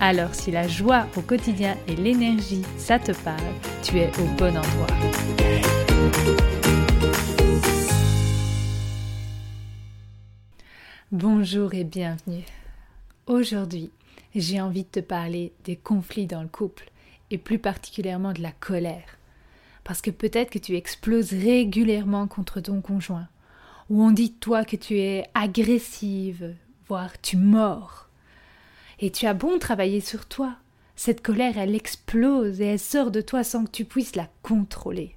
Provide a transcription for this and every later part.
Alors si la joie au quotidien et l'énergie, ça te parle, tu es au bon endroit. Bonjour et bienvenue. Aujourd'hui, j'ai envie de te parler des conflits dans le couple et plus particulièrement de la colère. Parce que peut-être que tu exploses régulièrement contre ton conjoint, ou on dit de toi que tu es agressive, voire tu mords. Et tu as bon travailler sur toi, cette colère, elle explose et elle sort de toi sans que tu puisses la contrôler.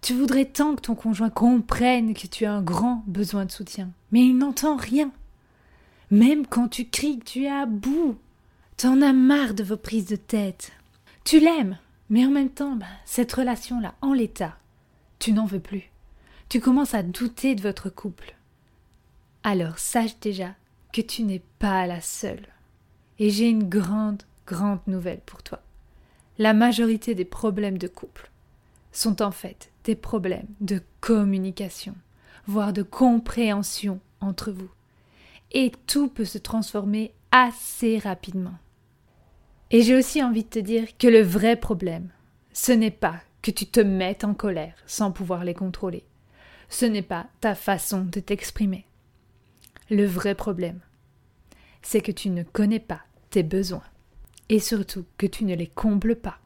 Tu voudrais tant que ton conjoint comprenne que tu as un grand besoin de soutien, mais il n'entend rien. Même quand tu cries que tu es à bout, T'en as marre de vos prises de tête. Tu l'aimes, mais en même temps, bah, cette relation-là, en l'état, tu n'en veux plus. Tu commences à douter de votre couple. Alors sache déjà que tu n'es pas la seule. Et j'ai une grande, grande nouvelle pour toi. La majorité des problèmes de couple sont en fait des problèmes de communication, voire de compréhension entre vous. Et tout peut se transformer assez rapidement. Et j'ai aussi envie de te dire que le vrai problème, ce n'est pas que tu te mettes en colère sans pouvoir les contrôler. Ce n'est pas ta façon de t'exprimer. Le vrai problème, c'est que tu ne connais pas tes besoins et surtout que tu ne les combles pas.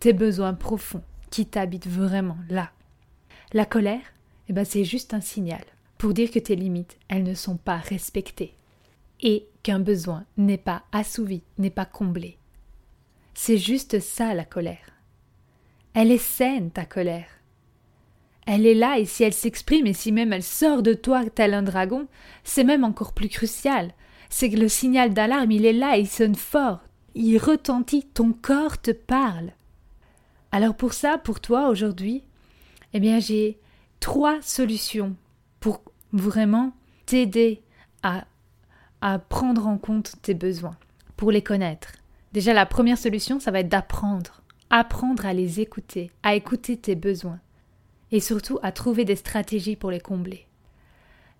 Tes besoins profonds qui t'habitent vraiment là. La colère, eh ben c'est juste un signal pour dire que tes limites, elles ne sont pas respectées et qu'un besoin n'est pas assouvi, n'est pas comblé. C'est juste ça la colère. Elle est saine, ta colère. Elle est là et si elle s'exprime et si même elle sort de toi tel un dragon, c'est même encore plus crucial. C'est que le signal d'alarme, il est là et il sonne fort. Il retentit, ton corps te parle. Alors pour ça, pour toi aujourd'hui, eh bien j'ai trois solutions pour vraiment t'aider à, à prendre en compte tes besoins, pour les connaître. Déjà, la première solution, ça va être d'apprendre. Apprendre à les écouter, à écouter tes besoins. Et surtout à trouver des stratégies pour les combler.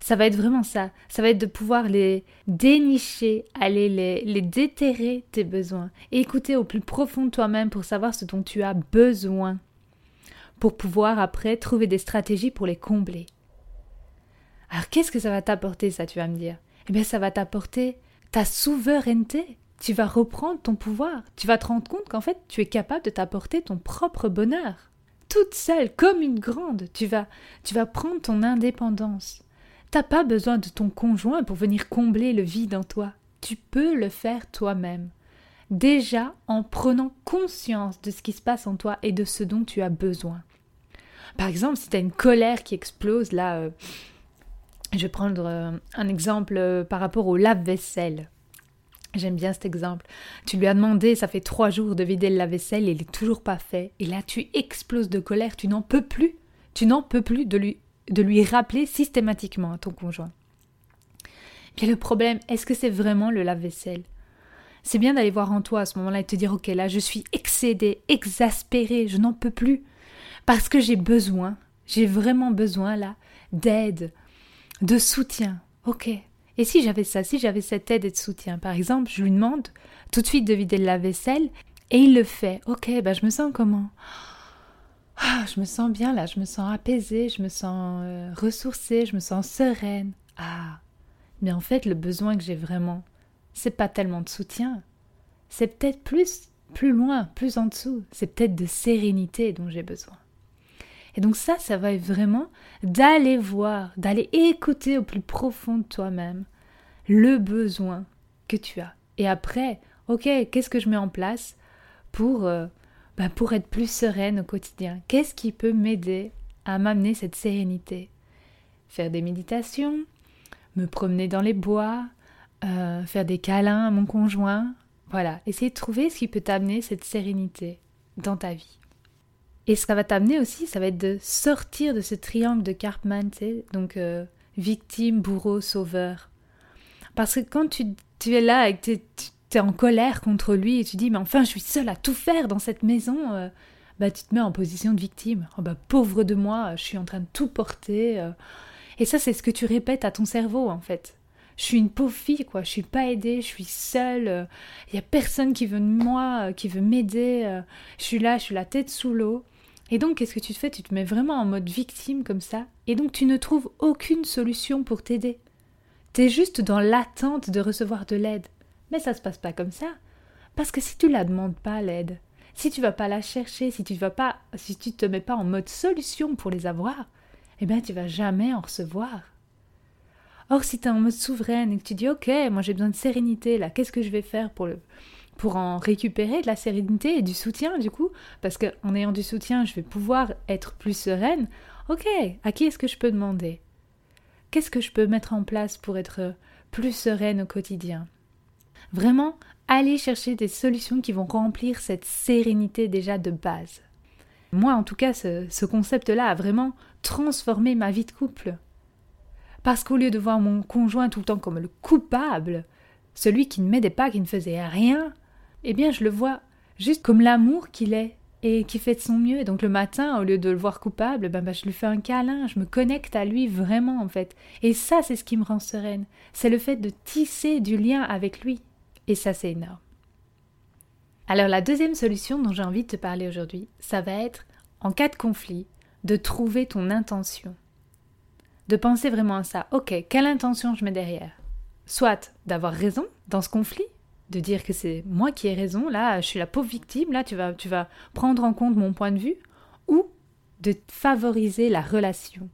Ça va être vraiment ça. Ça va être de pouvoir les dénicher, aller les, les déterrer, tes besoins. Et écouter au plus profond de toi-même pour savoir ce dont tu as besoin. Pour pouvoir après trouver des stratégies pour les combler. Alors qu'est-ce que ça va t'apporter, ça, tu vas me dire? Eh bien, ça va t'apporter ta souveraineté tu vas reprendre ton pouvoir. Tu vas te rendre compte qu'en fait, tu es capable de t'apporter ton propre bonheur. Toute seule, comme une grande, tu vas, tu vas prendre ton indépendance. T'as pas besoin de ton conjoint pour venir combler le vide en toi. Tu peux le faire toi-même. Déjà en prenant conscience de ce qui se passe en toi et de ce dont tu as besoin. Par exemple, si tu as une colère qui explose, là, euh, je vais prendre euh, un exemple euh, par rapport au lave-vaisselle. J'aime bien cet exemple. Tu lui as demandé, ça fait trois jours de vider le lave-vaisselle, et il n'est toujours pas fait. Et là, tu exploses de colère, tu n'en peux plus. Tu n'en peux plus de lui, de lui rappeler systématiquement à ton conjoint. Bien le problème, est-ce que c'est vraiment le lave-vaisselle? C'est bien d'aller voir en toi à ce moment-là et te dire, ok, là, je suis excédée, exaspérée, je n'en peux plus. Parce que j'ai besoin, j'ai vraiment besoin là d'aide, de soutien. Ok, et si j'avais ça, si j'avais cette aide et de soutien, par exemple, je lui demande tout de suite de vider la vaisselle et il le fait. Ok, bah je me sens comment? Ah, Je me sens bien là, je me sens apaisée, je me sens euh, ressourcée, je me sens sereine. Ah, mais en fait, le besoin que j'ai vraiment, c'est pas tellement de soutien, c'est peut-être plus, plus loin, plus en dessous, c'est peut-être de sérénité dont j'ai besoin. Et donc ça, ça va être vraiment d'aller voir, d'aller écouter au plus profond de toi-même le besoin que tu as. Et après, ok, qu'est-ce que je mets en place pour, euh, bah, pour être plus sereine au quotidien? Qu'est-ce qui peut m'aider à m'amener cette sérénité? Faire des méditations, me promener dans les bois, euh, faire des câlins à mon conjoint, Voilà, essayer de trouver ce qui peut t'amener cette sérénité dans ta vie. Et ce que ça va t'amener aussi, ça va être de sortir de ce triangle de Karpman, tu sais, donc euh, victime, bourreau, sauveur. Parce que quand tu, es là et que tu es en colère contre lui et tu dis, mais enfin, je suis seule à tout faire dans cette maison, euh, bah, tu te mets en position de victime. Oh, bah, pauvre de moi, je suis en train de tout porter. Euh. Et ça, c'est ce que tu répètes à ton cerveau, en fait. Je suis une pauvre fille, quoi. Je suis pas aidée, je suis seule. Il y a personne qui veut de moi, qui veut m'aider. Je suis là, je suis la tête sous l'eau. Et donc, qu'est-ce que tu te fais? Tu te mets vraiment en mode victime comme ça, et donc tu ne trouves aucune solution pour t'aider. T'es juste dans l'attente de recevoir de l'aide. Mais ça se passe pas comme ça. Parce que si tu la demandes pas, l'aide, si tu vas pas la chercher, si tu vas te mets pas en mode solution pour les avoir, eh bien tu vas jamais en recevoir. Or, si tu es en mode souveraine et que tu dis Ok, moi j'ai besoin de sérénité là, qu'est-ce que je vais faire pour le, pour en récupérer de la sérénité et du soutien du coup, parce qu'en ayant du soutien, je vais pouvoir être plus sereine. Ok, à qui est-ce que je peux demander? Qu'est-ce que je peux mettre en place pour être plus sereine au quotidien? Vraiment, aller chercher des solutions qui vont remplir cette sérénité déjà de base. Moi, en tout cas, ce, ce concept-là a vraiment transformé ma vie de couple. Parce qu'au lieu de voir mon conjoint tout le temps comme le coupable, celui qui ne m'aidait pas, qui ne faisait rien, eh bien je le vois juste comme l'amour qu'il est et qui fait de son mieux. Et donc le matin, au lieu de le voir coupable, ben, ben, je lui fais un câlin, je me connecte à lui vraiment en fait. Et ça, c'est ce qui me rend sereine. C'est le fait de tisser du lien avec lui. Et ça, c'est énorme. Alors la deuxième solution dont j'ai envie de te parler aujourd'hui, ça va être, en cas de conflit, de trouver ton intention. De penser vraiment à ça. Ok, quelle intention je mets derrière? Soit d'avoir raison dans ce conflit, de dire que c'est moi qui ai raison, là, je suis la pauvre victime, là, tu vas, tu vas prendre en compte mon point de vue, ou de favoriser la relation,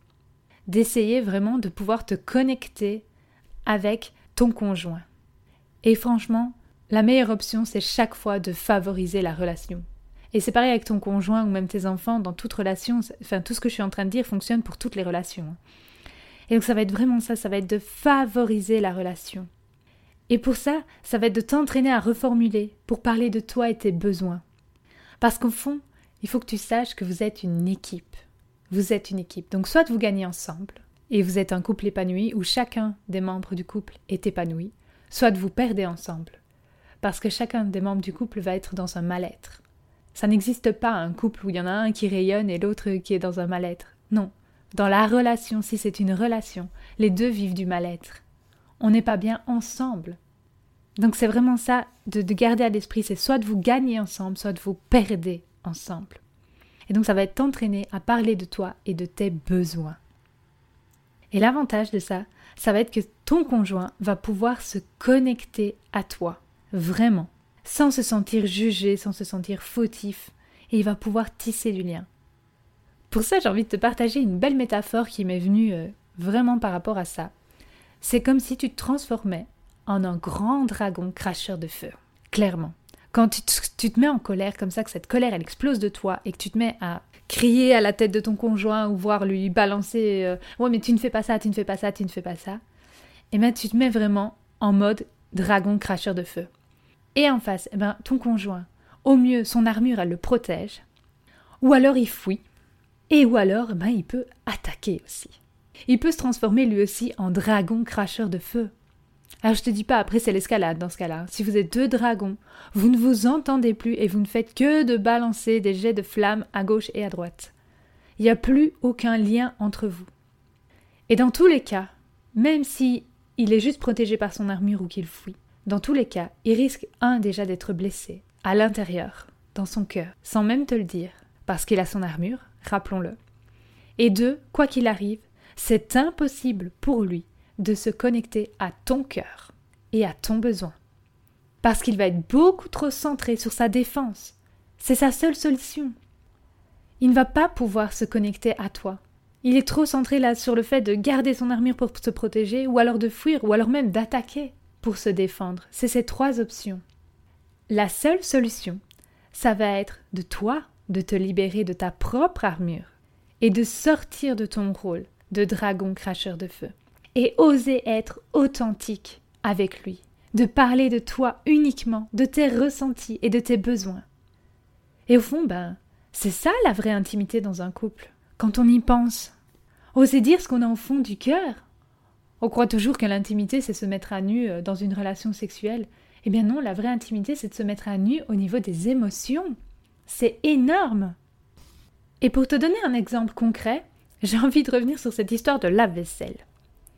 d'essayer vraiment de pouvoir te connecter avec ton conjoint. Et franchement, la meilleure option, c'est chaque fois de favoriser la relation. Et c'est pareil avec ton conjoint ou même tes enfants, dans toute relation, enfin tout ce que je suis en train de dire fonctionne pour toutes les relations. Hein. Et donc ça va être vraiment ça, ça va être de favoriser la relation. Et pour ça, ça va être de t'entraîner à reformuler pour parler de toi et tes besoins. Parce qu'au fond, il faut que tu saches que vous êtes une équipe. Vous êtes une équipe. Donc soit vous gagnez ensemble et vous êtes un couple épanoui où chacun des membres du couple est épanoui, soit vous perdez ensemble. Parce que chacun des membres du couple va être dans un mal-être. Ça n'existe pas un couple où il y en a un qui rayonne et l'autre qui est dans un mal-être. Non. Dans la relation, si c'est une relation, les deux vivent du mal-être on n'est pas bien ensemble. Donc c'est vraiment ça de, garder à l'esprit, c'est soit de vous gagner ensemble, soit de vous perdre ensemble. Et donc ça va être t'entraîner à parler de toi et de tes besoins. Et l'avantage de ça, ça va être que ton conjoint va pouvoir se connecter à toi, vraiment, sans se sentir jugé, sans se sentir fautif, et il va pouvoir tisser du lien. Pour ça, j'ai envie de te partager une belle métaphore qui m'est venue euh, vraiment par rapport à ça. C'est comme si tu te transformais en un grand dragon cracheur de feu. Clairement. Quand tu te, mets en colère comme ça, que cette colère elle explose de toi et que tu te mets à crier à la tête de ton conjoint ou voir lui balancer euh, Ouais, mais tu ne fais pas ça, tu ne fais pas ça, tu ne fais pas ça. Et eh bien tu te mets vraiment en mode dragon cracheur de feu. Et en face, eh ben, ton conjoint, au mieux, son armure elle le protège. Ou alors il fuit. Et ou alors, eh ben, il peut attaquer aussi il peut se transformer lui aussi en dragon cracheur de feu. Alors je te dis pas, après c'est l'escalade dans ce cas-là. Si vous êtes deux dragons, vous ne vous entendez plus et vous ne faites que de balancer des jets de flammes à gauche et à droite. Il n'y a plus aucun lien entre vous. Et dans tous les cas, même si il est juste protégé par son armure ou qu'il fuit, dans tous les cas, il risque un déjà d'être blessé, à l'intérieur, dans son cœur, sans même te le dire, parce qu'il a son armure, rappelons-le. Et deux, quoi qu'il arrive, c'est impossible pour lui de se connecter à ton cœur et à ton besoin. Parce qu'il va être beaucoup trop centré sur sa défense. C'est sa seule solution. Il ne va pas pouvoir se connecter à toi. Il est trop centré là sur le fait de garder son armure pour se protéger, ou alors de fuir, ou alors même d'attaquer pour se défendre. C'est ces trois options. La seule solution, ça va être de toi de te libérer de ta propre armure et de sortir de ton rôle de dragon cracheur de feu. Et oser être authentique avec lui. de parler de toi uniquement, de tes ressentis et de tes besoins. Et au fond, ben, c'est ça la vraie intimité dans un couple. Quand on y pense, oser dire ce qu'on a au fond du cœur. On croit toujours que l'intimité, c'est se mettre à nu euh, dans une relation sexuelle. Eh bien non, la vraie intimité, c'est de se mettre à nu au niveau des émotions. C'est énorme. Et pour te donner un exemple concret, j'ai envie de revenir sur cette histoire de lave-vaisselle.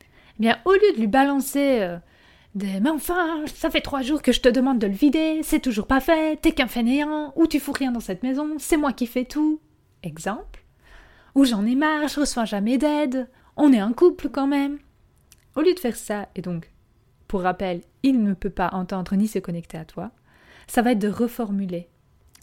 Eh bien, au lieu de lui balancer euh, des Mais enfin, ça fait trois jours que je te demande de le vider, c'est toujours pas fait, t'es qu'un fainéant, ou tu fous rien dans cette maison, c'est moi qui fais tout. Exemple. Ou j'en ai marre, je reçois jamais d'aide, on est un couple quand même. Au lieu de faire ça, et donc, pour rappel, il ne peut pas entendre ni se connecter à toi, ça va être de reformuler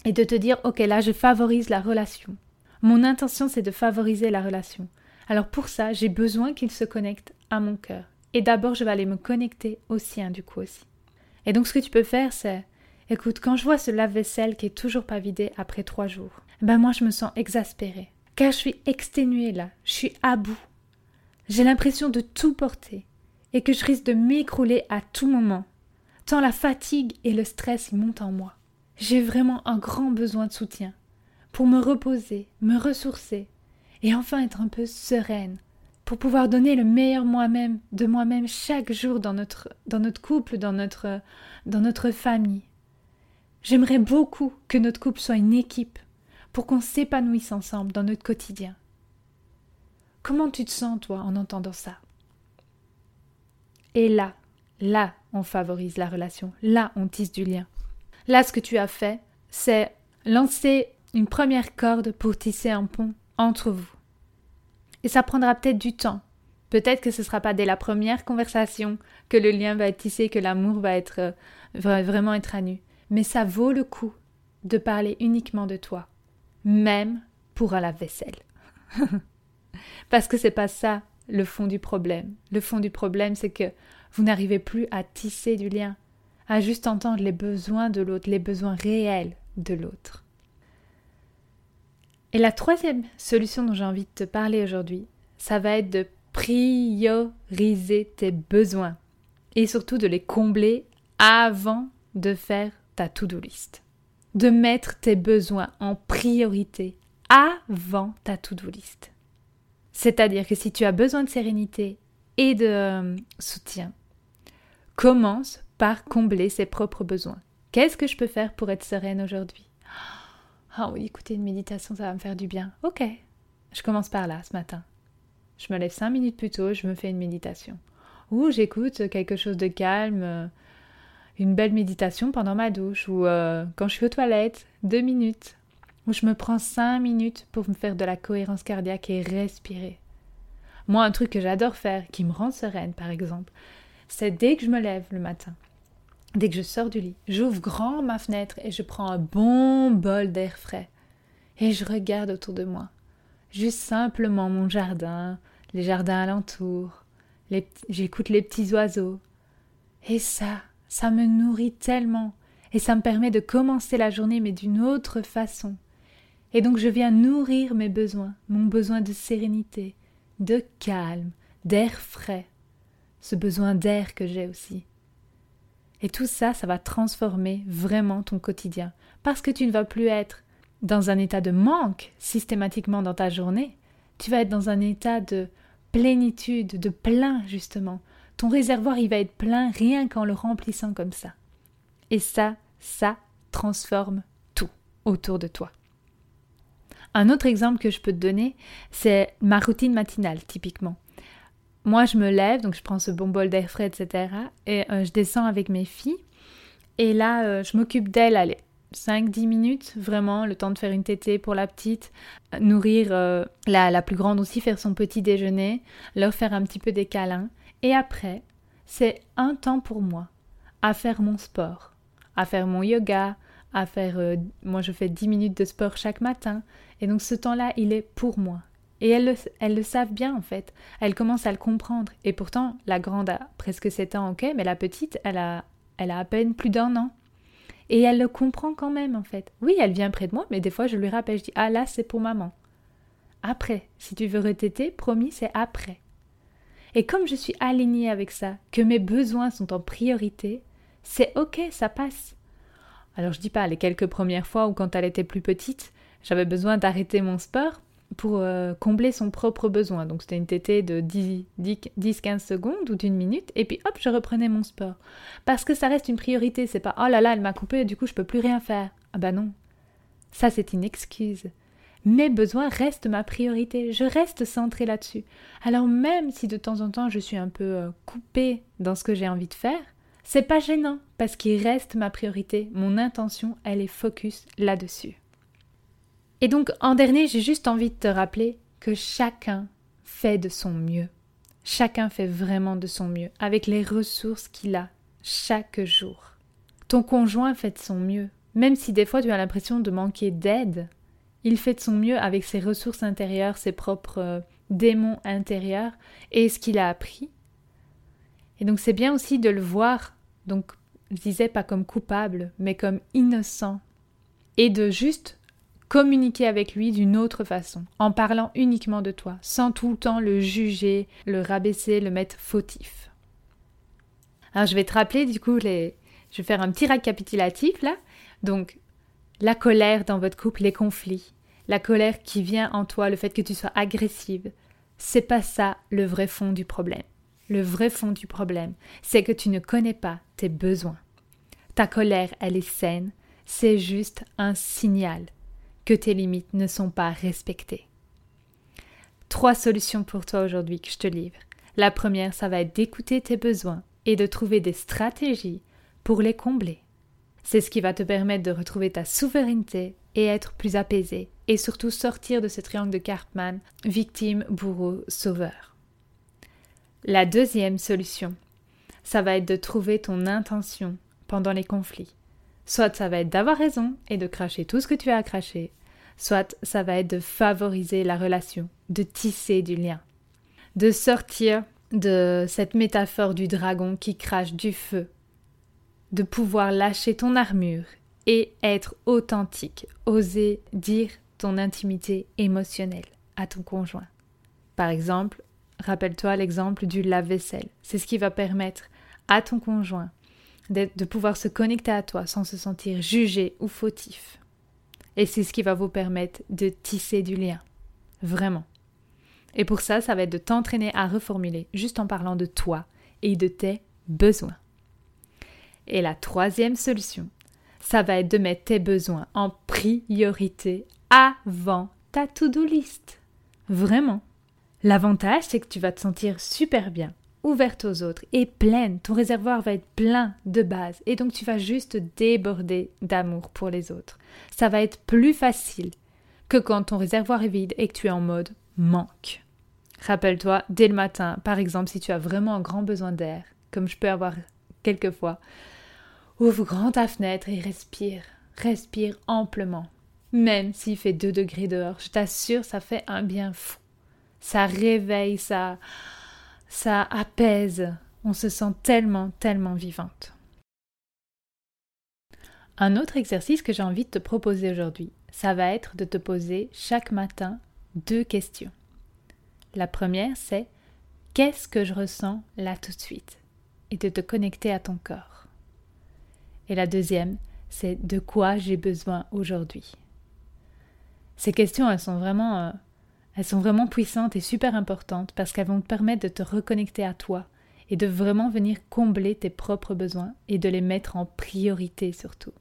et de te dire Ok, là, je favorise la relation. Mon intention, c'est de favoriser la relation. Alors pour ça, j'ai besoin qu'il se connecte à mon cœur. Et d'abord, je vais aller me connecter au sien, du coup aussi. Et donc, ce que tu peux faire, c'est Écoute, quand je vois ce lave-vaisselle qui est toujours pas vidé après trois jours, ben moi, je me sens exaspérée. Car je suis exténuée là, je suis à bout. J'ai l'impression de tout porter et que je risque de m'écrouler à tout moment, tant la fatigue et le stress montent en moi. J'ai vraiment un grand besoin de soutien pour me reposer, me ressourcer et enfin être un peu sereine, pour pouvoir donner le meilleur moi-même de moi-même chaque jour dans notre, dans notre couple, dans notre, dans notre famille. J'aimerais beaucoup que notre couple soit une équipe pour qu'on s'épanouisse ensemble dans notre quotidien. Comment tu te sens, toi, en entendant ça? Et là, là, on favorise la relation, là, on tisse du lien. Là, ce que tu as fait, c'est lancer une première corde pour tisser un pont entre vous. Et ça prendra peut-être du temps. Peut-être que ce ne sera pas dès la première conversation que le lien va être tissé, que l'amour va être euh, vraiment être à nu. Mais ça vaut le coup de parler uniquement de toi, même pour un lave-vaisselle. Parce que c'est pas ça le fond du problème. Le fond du problème, c'est que vous n'arrivez plus à tisser du lien, à juste entendre les besoins de l'autre, les besoins réels de l'autre. Et la troisième solution dont j'ai envie de te parler aujourd'hui, ça va être de prioriser tes besoins et surtout de les combler avant de faire ta to-do list. De mettre tes besoins en priorité avant ta to-do list. C'est-à-dire que si tu as besoin de sérénité et de euh, soutien, commence par combler ses propres besoins. Qu'est-ce que je peux faire pour être sereine aujourd'hui? Ah oui, écoutez, une méditation, ça va me faire du bien. Ok, je commence par là ce matin. Je me lève cinq minutes plus tôt, je me fais une méditation. Ou j'écoute quelque chose de calme, euh, une belle méditation pendant ma douche, ou euh, quand je suis aux toilettes, deux minutes où je me prends cinq minutes pour me faire de la cohérence cardiaque et respirer. Moi, un truc que j'adore faire, qui me rend sereine, par exemple, c'est dès que je me lève le matin, dès que je sors du lit, j'ouvre grand ma fenêtre et je prends un bon bol d'air frais. Et je regarde autour de moi. Juste simplement mon jardin, les jardins alentours, j'écoute les petits oiseaux. Et ça, ça me nourrit tellement. Et ça me permet de commencer la journée, mais d'une autre façon. Et donc je viens nourrir mes besoins, mon besoin de sérénité, de calme, d'air frais, ce besoin d'air que j'ai aussi. Et tout ça, ça va transformer vraiment ton quotidien, parce que tu ne vas plus être dans un état de manque systématiquement dans ta journée, tu vas être dans un état de plénitude, de plein justement. Ton réservoir, il va être plein rien qu'en le remplissant comme ça. Et ça, ça transforme tout autour de toi. Un autre exemple que je peux te donner, c'est ma routine matinale, typiquement. Moi, je me lève, donc je prends ce bon bol d'air frais, etc. Et euh, je descends avec mes filles. Et là, euh, je m'occupe d'elles, allez, 5-10 minutes, vraiment, le temps de faire une tétée pour la petite, nourrir euh, la, la, plus grande aussi, faire son petit déjeuner, leur faire un petit peu des câlins. Et après, c'est un temps pour moi à faire mon sport, à faire mon yoga, à faire... moi, je fais 10 minutes de sport chaque matin. Et donc ce temps-là, il est pour moi. Et elles le, savent bien en fait. Elles commencent à le comprendre. Et pourtant, la grande a presque 7 ans, ok, mais la petite, elle a, elle a à peine plus d'un an. Et elle le comprend quand même en fait. Oui, elle vient près de moi, mais des fois je lui rappelle, je dis Ah là, c'est pour maman. Après, si tu veux retéter, promis, c'est après. Et comme je suis alignée avec ça, que mes besoins sont en priorité, C'est ok, ça passe. Alors je dis pas les quelques premières fois ou quand elle était plus petite, j'avais besoin d'arrêter mon sport pour euh, combler son propre besoin. Donc c'était une tétée de 10-15 secondes ou d'une minute, et puis hop, je reprenais mon sport. Parce que ça reste une priorité, c'est pas oh là là, elle m'a coupé, du coup je peux plus rien faire. Ah bah non. Ça c'est une excuse. Mes besoins restent ma priorité, je reste centrée là-dessus. Alors même si de temps en temps je suis un peu euh, coupée dans ce que j'ai envie de faire, c'est pas gênant parce qu'il reste ma priorité, mon intention, elle est focus là-dessus. Et donc, en dernier, j'ai juste envie de te rappeler que chacun fait de son mieux. Chacun fait vraiment de son mieux avec les ressources qu'il a chaque jour. Ton conjoint fait de son mieux. Même si des fois tu as l'impression de manquer d'aide, il fait de son mieux avec ses ressources intérieures, ses propres euh, démons intérieurs et ce qu'il a appris. Et donc c'est bien aussi de le voir, donc je disais pas comme coupable, mais comme innocent. Et de juste communiquer avec lui d'une autre façon, en parlant uniquement de toi, sans tout le temps le juger, le rabaisser, le mettre fautif. Je vais te rappeler du coup les... Je vais faire un petit récapitulatif là. Donc la colère dans votre couple, les conflits, la colère qui vient en toi, le fait que tu sois agressive, c'est pas ça le vrai fond du problème. Le vrai fond du problème, c'est que tu ne connais pas tes besoins. Ta colère, elle est saine, c'est juste un signal que tes limites ne sont pas respectées. Trois solutions pour toi aujourd'hui que je te livre. La première, ça va être d'écouter tes besoins et de trouver des stratégies pour les combler. C'est ce qui va te permettre de retrouver ta souveraineté et être plus apaisé et surtout sortir de ce triangle de Cartman, victime, bourreau, sauveur. La deuxième solution, ça va être de trouver ton intention pendant les conflits. Soit ça va être d'avoir raison et de cracher tout ce que tu as à cracher, soit ça va être de favoriser la relation, de tisser du lien, de sortir de cette métaphore du dragon qui crache du feu, de pouvoir lâcher ton armure et être authentique, oser dire ton intimité émotionnelle à ton conjoint. Par exemple, rappelle-toi l'exemple du lave-vaisselle. C'est ce qui va permettre à ton conjoint de pouvoir se connecter à toi sans se sentir jugé ou fautif. Et c'est ce qui va vous permettre de tisser du lien. Vraiment. Et pour ça, ça va être de t'entraîner à reformuler juste en parlant de toi et de tes besoins. Et la troisième solution, ça va être de mettre tes besoins en priorité avant ta to-do list. Vraiment. L'avantage, c'est que tu vas te sentir super bien ouverte aux autres et pleine. Ton réservoir va être plein de base et donc tu vas juste déborder d'amour pour les autres. Ça va être plus facile que quand ton réservoir est vide et que tu es en mode manque. Rappelle-toi, dès le matin, par exemple, si tu as vraiment un grand besoin d'air, comme je peux avoir quelquefois, ouvre grand ta fenêtre et respire. Respire amplement. Même s'il fait 2 degrés dehors, je t'assure, ça fait un bien fou. Ça réveille, ça ça apaise, on se sent tellement, tellement vivante. Un autre exercice que j'ai envie de te proposer aujourd'hui, ça va être de te poser chaque matin deux questions. La première, c'est qu'est-ce que je ressens là tout de suite? et de te connecter à ton corps. Et la deuxième, c'est de quoi j'ai besoin aujourd'hui? Ces questions, elles sont vraiment euh, elles sont vraiment puissantes et super importantes parce qu'elles vont te permettre de te reconnecter à toi et de vraiment venir combler tes propres besoins et de les mettre en priorité surtout.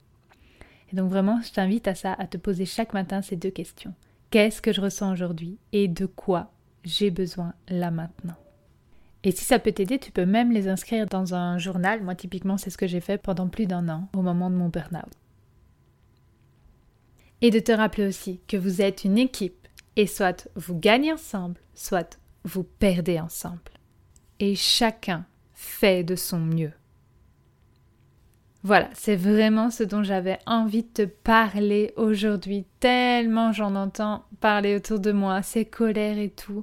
Et donc vraiment, je t'invite à ça, à te poser chaque matin ces deux questions. Qu'est-ce que je ressens aujourd'hui et de quoi j'ai besoin là maintenant? Et si ça peut t'aider, tu peux même les inscrire dans un journal. Moi, typiquement, c'est ce que j'ai fait pendant plus d'un an au moment de mon burn-out. Et de te rappeler aussi que vous êtes une équipe et soit vous gagnez ensemble, soit vous perdez ensemble. Et chacun fait de son mieux. Voilà, c'est vraiment ce dont j'avais envie de te parler aujourd'hui, tellement j'en entends parler autour de moi, ces colères et tout.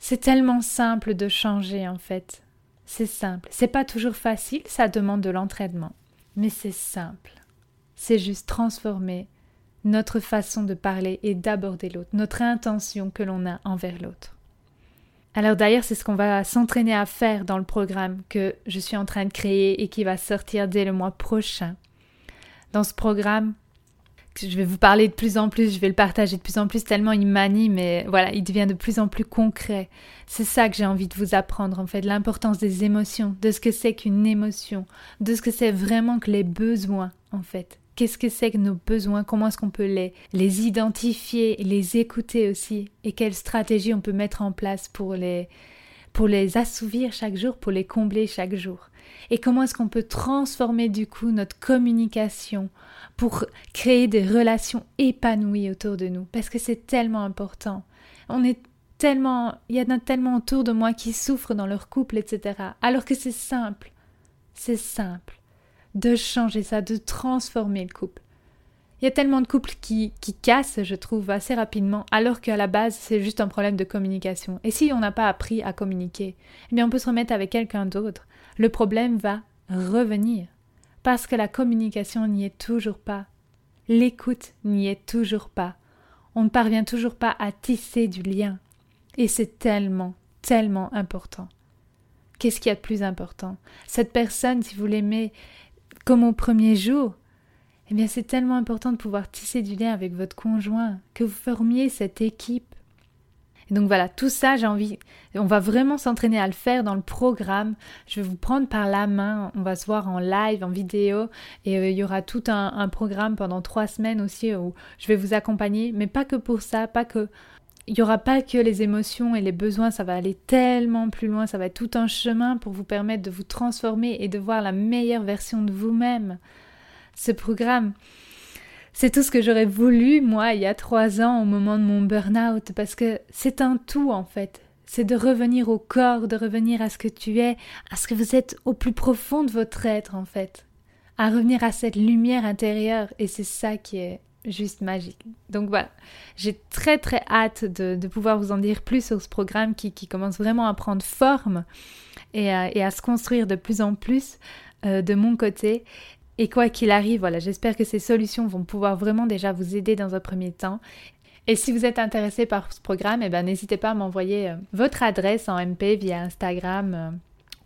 C'est tellement simple de changer en fait. C'est simple. C'est pas toujours facile, ça demande de l'entraînement. Mais c'est simple. C'est juste transformer notre façon de parler et d'aborder l'autre, notre intention que l'on a envers l'autre. Alors d'ailleurs, c'est ce qu'on va s'entraîner à faire dans le programme que je suis en train de créer et qui va sortir dès le mois prochain. Dans ce programme, je vais vous parler de plus en plus, je vais le partager de plus en plus tellement il m'anime mais voilà, il devient de plus en plus concret. C'est ça que j'ai envie de vous apprendre en fait, l'importance des émotions, de ce que c'est qu'une émotion, de ce que c'est vraiment que les besoins en fait. Qu'est-ce que c'est que nos besoins? Comment est-ce qu'on peut les, identifier, les écouter aussi? Et quelles stratégies on peut mettre en place pour les, pour les assouvir chaque jour, pour les combler chaque jour? Et comment est-ce qu'on peut transformer du coup notre communication pour créer des relations épanouies autour de nous? Parce que c'est tellement important. On est tellement, il y en a tellement autour de moi qui souffrent dans leur couple, etc. Alors que c'est simple. C'est simple de changer ça, de transformer le couple. Il y a tellement de couples qui, qui cassent, je trouve, assez rapidement, alors qu'à la base, c'est juste un problème de communication. Et si on n'a pas appris à communiquer, eh bien, on peut se remettre avec quelqu'un d'autre. Le problème va revenir. Parce que la communication n'y est toujours pas. L'écoute n'y est toujours pas. On ne parvient toujours pas à tisser du lien. Et c'est tellement, tellement important. Qu'est-ce qu'il y a de plus important? Cette personne, si vous l'aimez, comme au premier jour, eh bien c'est tellement important de pouvoir tisser du lien avec votre conjoint, que vous formiez cette équipe. Et donc voilà, tout ça, j'ai envie, on va vraiment s'entraîner à le faire dans le programme. Je vais vous prendre par la main, on va se voir en live, en vidéo, et euh, il y aura tout un, un, programme pendant trois semaines aussi où je vais vous accompagner, mais pas que pour ça, pas que il n'y aura pas que les émotions et les besoins, ça va aller tellement plus loin, ça va être tout un chemin pour vous permettre de vous transformer et de voir la meilleure version de vous-même. Ce programme, c'est tout ce que j'aurais voulu, moi, il y a trois ans, au moment de mon burn-out, parce que c'est un tout, en fait. C'est de revenir au corps, de revenir à ce que tu es, à ce que vous êtes au plus profond de votre être, en fait. À revenir à cette lumière intérieure, et c'est ça qui est juste magique. Donc voilà, j'ai très très hâte de, pouvoir vous en dire plus sur ce programme qui, commence vraiment à prendre forme et à, se construire de plus en plus euh, de mon côté. Et quoi qu'il arrive, voilà, j'espère que ces solutions vont pouvoir vraiment déjà vous aider dans un premier temps. Et si vous êtes intéressé par ce programme, eh ben, n'hésitez pas à m'envoyer euh, votre adresse en MP via Instagram euh,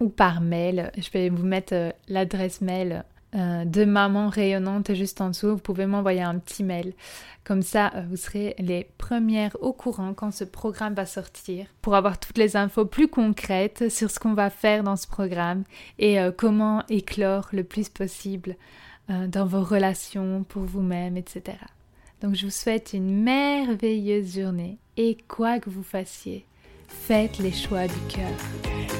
ou par mail. Je vais vous mettre l'adresse mail euh, de maman rayonnante juste en dessous, vous pouvez m'envoyer un petit mail. Comme ça, euh, vous serez les premières au courant quand ce programme va sortir pour avoir toutes les infos plus concrètes sur ce qu'on va faire dans ce programme et euh, comment éclore le plus possible dans vos relations pour vous-même, etc. Donc je vous souhaite une merveilleuse journée et quoi que vous fassiez, faites les choix du cœur.